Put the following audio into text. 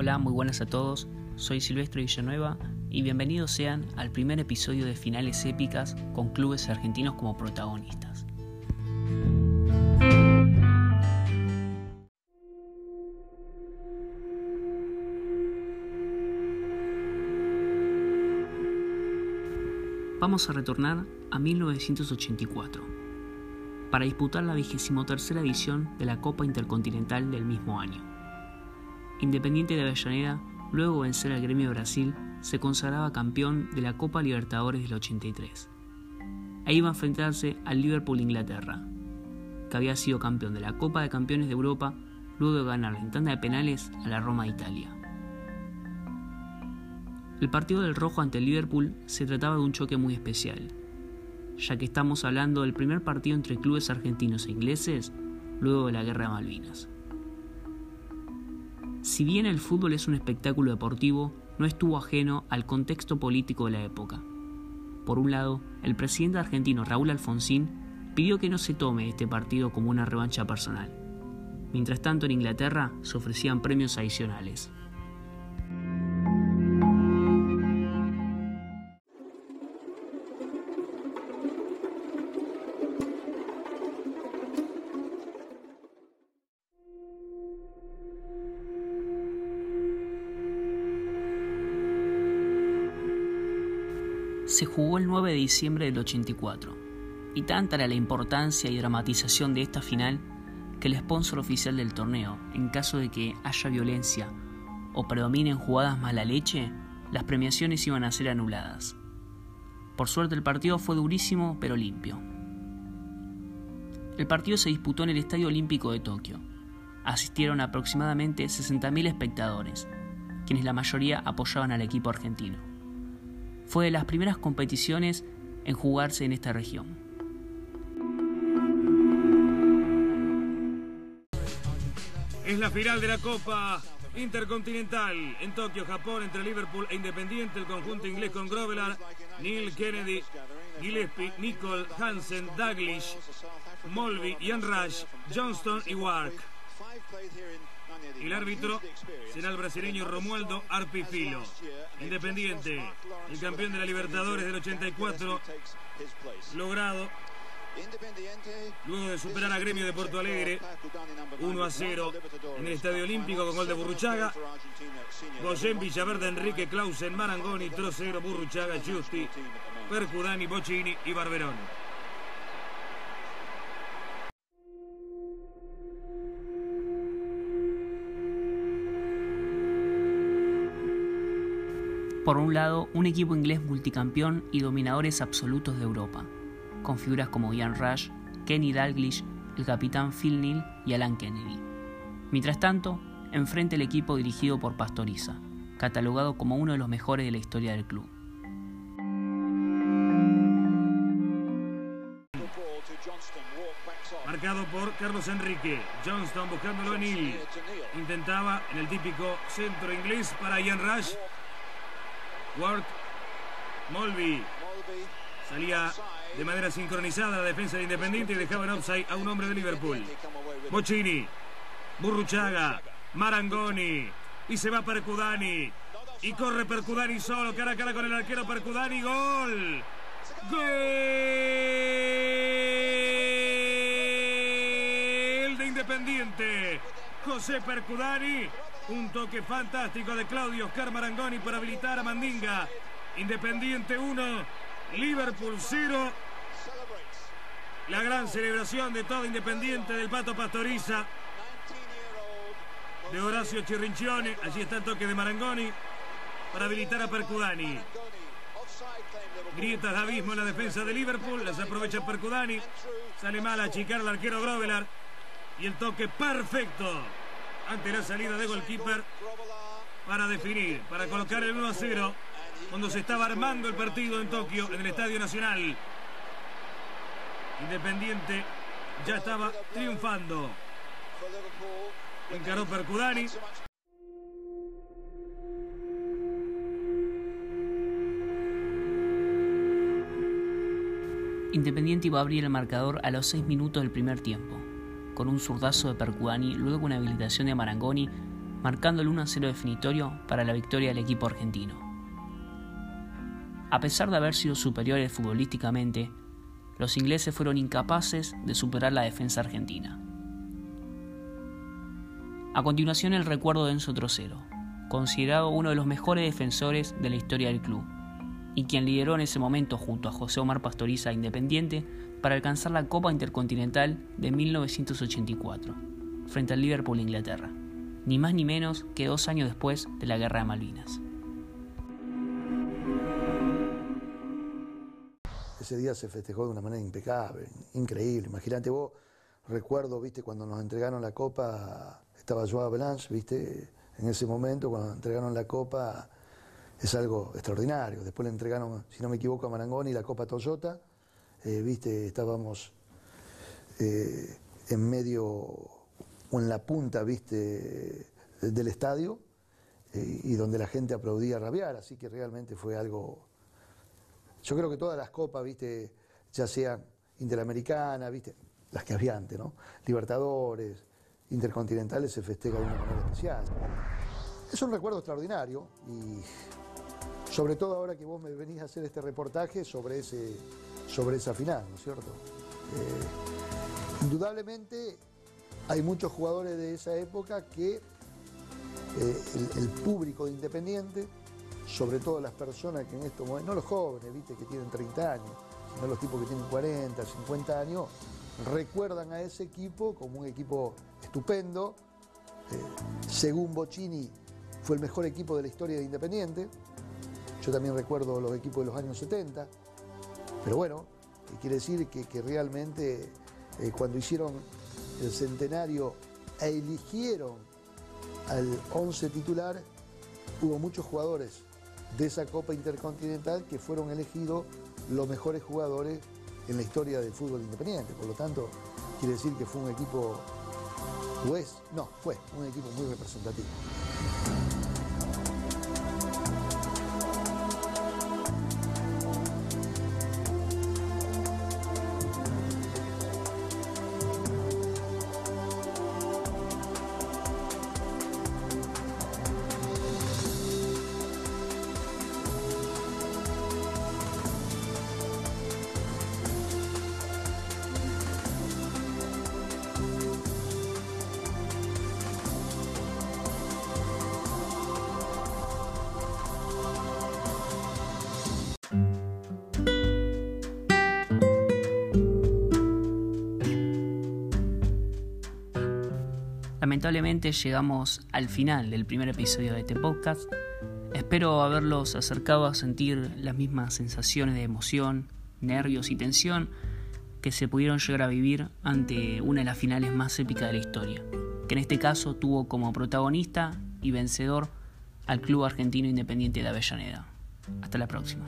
Hola, muy buenas a todos. Soy Silvestre Villanueva y bienvenidos sean al primer episodio de Finales Épicas con clubes argentinos como protagonistas. Vamos a retornar a 1984 para disputar la tercera edición de la Copa Intercontinental del mismo año. Independiente de Avellaneda, luego de vencer al Gremio de Brasil, se consagraba campeón de la Copa Libertadores del 83. Ahí iba a enfrentarse al Liverpool Inglaterra, que había sido campeón de la Copa de Campeones de Europa luego de ganar en tanda de penales a la Roma de Italia. El partido del Rojo ante el Liverpool se trataba de un choque muy especial, ya que estamos hablando del primer partido entre clubes argentinos e ingleses luego de la Guerra de Malvinas. Si bien el fútbol es un espectáculo deportivo, no estuvo ajeno al contexto político de la época. Por un lado, el presidente argentino Raúl Alfonsín pidió que no se tome este partido como una revancha personal. Mientras tanto, en Inglaterra se ofrecían premios adicionales. Se jugó el 9 de diciembre del 84, y tanta era la importancia y dramatización de esta final que el sponsor oficial del torneo, en caso de que haya violencia o predominen jugadas mala leche, las premiaciones iban a ser anuladas. Por suerte el partido fue durísimo pero limpio. El partido se disputó en el Estadio Olímpico de Tokio. Asistieron aproximadamente 60.000 espectadores, quienes la mayoría apoyaban al equipo argentino fue de las primeras competiciones en jugarse en esta región. Es la final de la Copa Intercontinental en Tokio, Japón, entre Liverpool e Independiente, el conjunto inglés con Grovelar, Neil Kennedy, Gillespie, Nicole, Hansen, Daglish, Molby, Ian Rush, Johnston y Wark. El árbitro será el brasileño Romualdo Arpifilo. Independiente, el campeón de la Libertadores del 84, logrado luego de superar a Gremio de Porto Alegre 1 a 0 en el Estadio Olímpico con gol de Burruchaga. Goyen, Villaverde, Enrique, Clausen, Marangoni, Trocero, Burruchaga, Giusti, Percudani, Bocini y Barberón. Por un lado, un equipo inglés multicampeón y dominadores absolutos de Europa, con figuras como Ian Rush, Kenny Dalglish, el capitán Phil Neal y Alan Kennedy. Mientras tanto, enfrente el equipo dirigido por Pastoriza, catalogado como uno de los mejores de la historia del club. Marcado por Carlos Enrique. Johnston buscándolo en Neal. Intentaba en el típico centro inglés para Ian Rush. Ward, Molby. Salía de manera sincronizada la defensa de Independiente y dejaba en offside a un hombre de Liverpool. Bocini, Burruchaga, Marangoni. Y se va Percudani. Y corre Percudani solo, cara a cara con el arquero Percudani. ¡Gol! ¡Gol de Independiente! José Percudani un toque fantástico de Claudio Oscar Marangoni para habilitar a Mandinga. Independiente 1, Liverpool 0. La gran celebración de todo Independiente del Pato Pastoriza. De Horacio Chirrincione. Allí está el toque de Marangoni para habilitar a Percudani. Grietas de abismo en la defensa de Liverpool. Las aprovecha Percudani. Sale mal a achicar al arquero Grovelar. Y el toque perfecto ante la salida de goalkeeper para definir, para colocar el 1 a 0 cuando se estaba armando el partido en Tokio, en el Estadio Nacional. Independiente ya estaba triunfando. Encaró Percudani. Independiente iba a abrir el marcador a los 6 minutos del primer tiempo con un zurdazo de Percudani, luego una habilitación de Marangoni, marcando el 1-0 definitorio para la victoria del equipo argentino. A pesar de haber sido superiores futbolísticamente, los ingleses fueron incapaces de superar la defensa argentina. A continuación el recuerdo de Enzo Trocero, considerado uno de los mejores defensores de la historia del club, y quien lideró en ese momento junto a José Omar Pastoriza Independiente para alcanzar la Copa Intercontinental de 1984, frente al Liverpool Inglaterra, ni más ni menos que dos años después de la Guerra de Malvinas. Ese día se festejó de una manera impecable, increíble. Imagínate vos, recuerdo, viste, cuando nos entregaron la copa, estaba Joao Blanche, viste, en ese momento, cuando nos entregaron la copa, es algo extraordinario. Después le entregaron, si no me equivoco, a Marangoni la copa Toyota, eh, viste, estábamos eh, en medio o en la punta, viste, del estadio, eh, y donde la gente aplaudía rabiar, así que realmente fue algo yo creo que todas las copas, viste, ya sean interamericanas, viste, las que había antes, ¿no? Libertadores, intercontinentales se festejan de una manera especial. Es un recuerdo extraordinario y sobre todo ahora que vos me venís a hacer este reportaje sobre, ese, sobre esa final, ¿no es cierto? Eh, indudablemente hay muchos jugadores de esa época que eh, el, público de Independiente sobre todo las personas que en estos momentos, no los jóvenes, viste, que tienen 30 años, sino los tipos que tienen 40, 50 años, recuerdan a ese equipo como un equipo estupendo. Eh, según Bocini, fue el mejor equipo de la historia de Independiente. Yo también recuerdo los equipos de los años 70. Pero bueno, quiere decir que, realmente eh, cuando hicieron el centenario e eligieron al 11 titular, hubo muchos jugadores de esa Copa Intercontinental que fueron elegidos los mejores jugadores en la historia del fútbol independiente. Por lo tanto, quiere decir que fue un equipo, o es, no, fue un equipo muy representativo. Lamentablemente llegamos al final del primer episodio de este podcast. Espero haberlos acercado a sentir las mismas sensaciones de emoción, nervios y tensión que se pudieron llegar a vivir ante una de las finales más épicas de la historia, que en este caso tuvo como protagonista y vencedor al Club Argentino Independiente de Avellaneda. Hasta la próxima.